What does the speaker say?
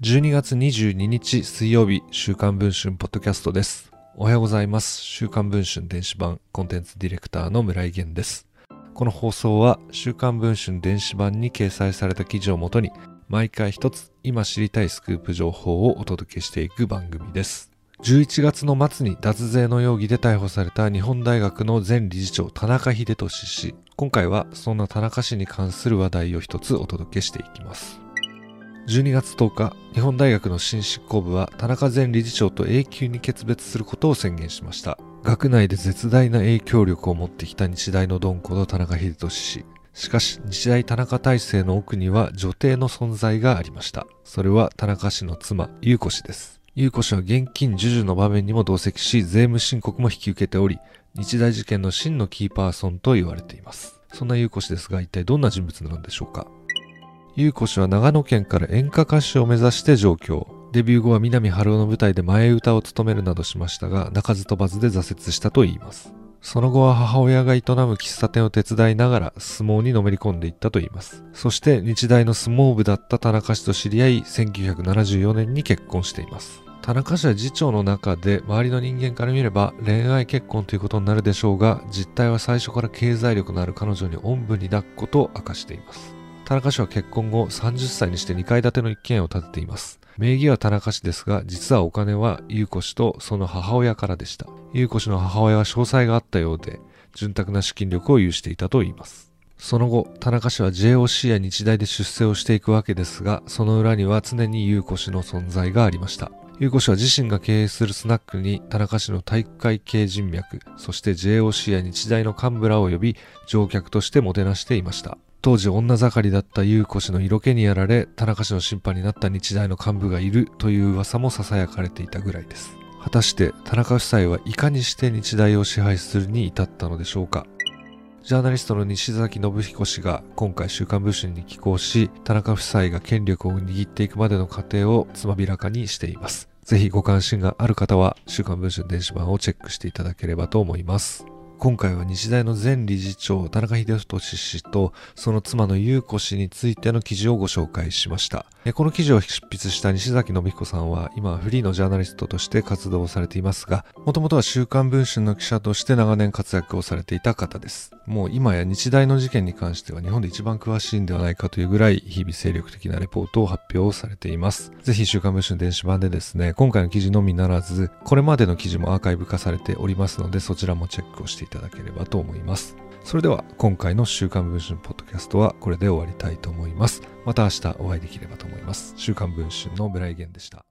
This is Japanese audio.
12月22日水曜日、週刊文春ポッドキャストです。おはようございます。週刊文春電子版コンテンツディレクターの村井源です。この放送は週刊文春電子版に掲載された記事をもとに毎回一つ今知りたいスクープ情報をお届けしていく番組です。11月の末に脱税の容疑で逮捕された日本大学の前理事長田中秀俊氏。今回はそんな田中氏に関する話題を一つお届けしていきます。12月10日、日本大学の新執行部は田中前理事長と永久に決別することを宣言しました。学内で絶大な影響力を持ってきた日大のドンこと田中秀俊氏。しかし、日大田中体制の奥には女帝の存在がありました。それは田中氏の妻、優子氏です。優子氏は現金授受の場面にも同席し、税務申告も引き受けており、日大事件の真のキーパーソンと言われています。そんな優子氏ですが、一体どんな人物なのでしょうか？優子氏は長野県から演歌歌手を目指して上京。デビュー後は南春夫の舞台で前歌を務めるなどしましたが、鳴かず飛ばずで挫折したと言います。その後は母親が営む喫茶店を手伝いながら相撲にのめり込んでいったといいます。そして日大の相撲部だった田中氏と知り合い、1974年に結婚しています。田中氏は次長の中で周りの人間から見れば恋愛結婚ということになるでしょうが、実態は最初から経済力のある彼女におんぶに抱くことを明かしています。田中氏は結婚後30歳にして2階建ての一軒家を建てています。名義は田中氏ですが、実はお金は優子氏とその母親からでした。優子氏の母親は詳細があったようで、潤沢な資金力を有していたといいます。その後、田中氏は JOC や日大で出世をしていくわけですが、その裏には常に優子氏の存在がありました。優子氏は自身が経営するスナックに田中氏の体育会系人脈、そして JOC や日大の幹部らを呼び、乗客としてもてなしていました。当時女盛りだった優子氏の色気にやられ、田中氏の審判になった日大の幹部がいるという噂も囁かれていたぐらいです。果たして田中夫妻はいかにして日大を支配するに至ったのでしょうか？ジャーナリストの西崎信彦氏が今回週刊文春に寄稿し、田中夫妻が権力を握っていくまでの過程をつまびらかにしています。ぜひご関心がある方は週刊文春電子版をチェックしていただければと思います。今回は日大の前理事長田中秀俊氏とその妻の優子氏についての記事をご紹介しました。この記事を執筆した西崎信彦さんは今フリーのジャーナリストとして活動をされていますが、もともとは週刊文春の記者として長年活躍をされていた方です。もう今や日大の事件に関しては日本で一番詳しいんではないかというぐらい日々精力的なレポートを発表されています。ぜひ週刊文春電子版でですね、今回の記事のみならず、これまでの記事もアーカイブ化されておりますので、そちらもチェックをしていただければと思います。それでは今回の週刊文春ポッドキャストはこれで終わりたいと思います。また明日お会いできればと思います。週刊文春のブライゲンでした。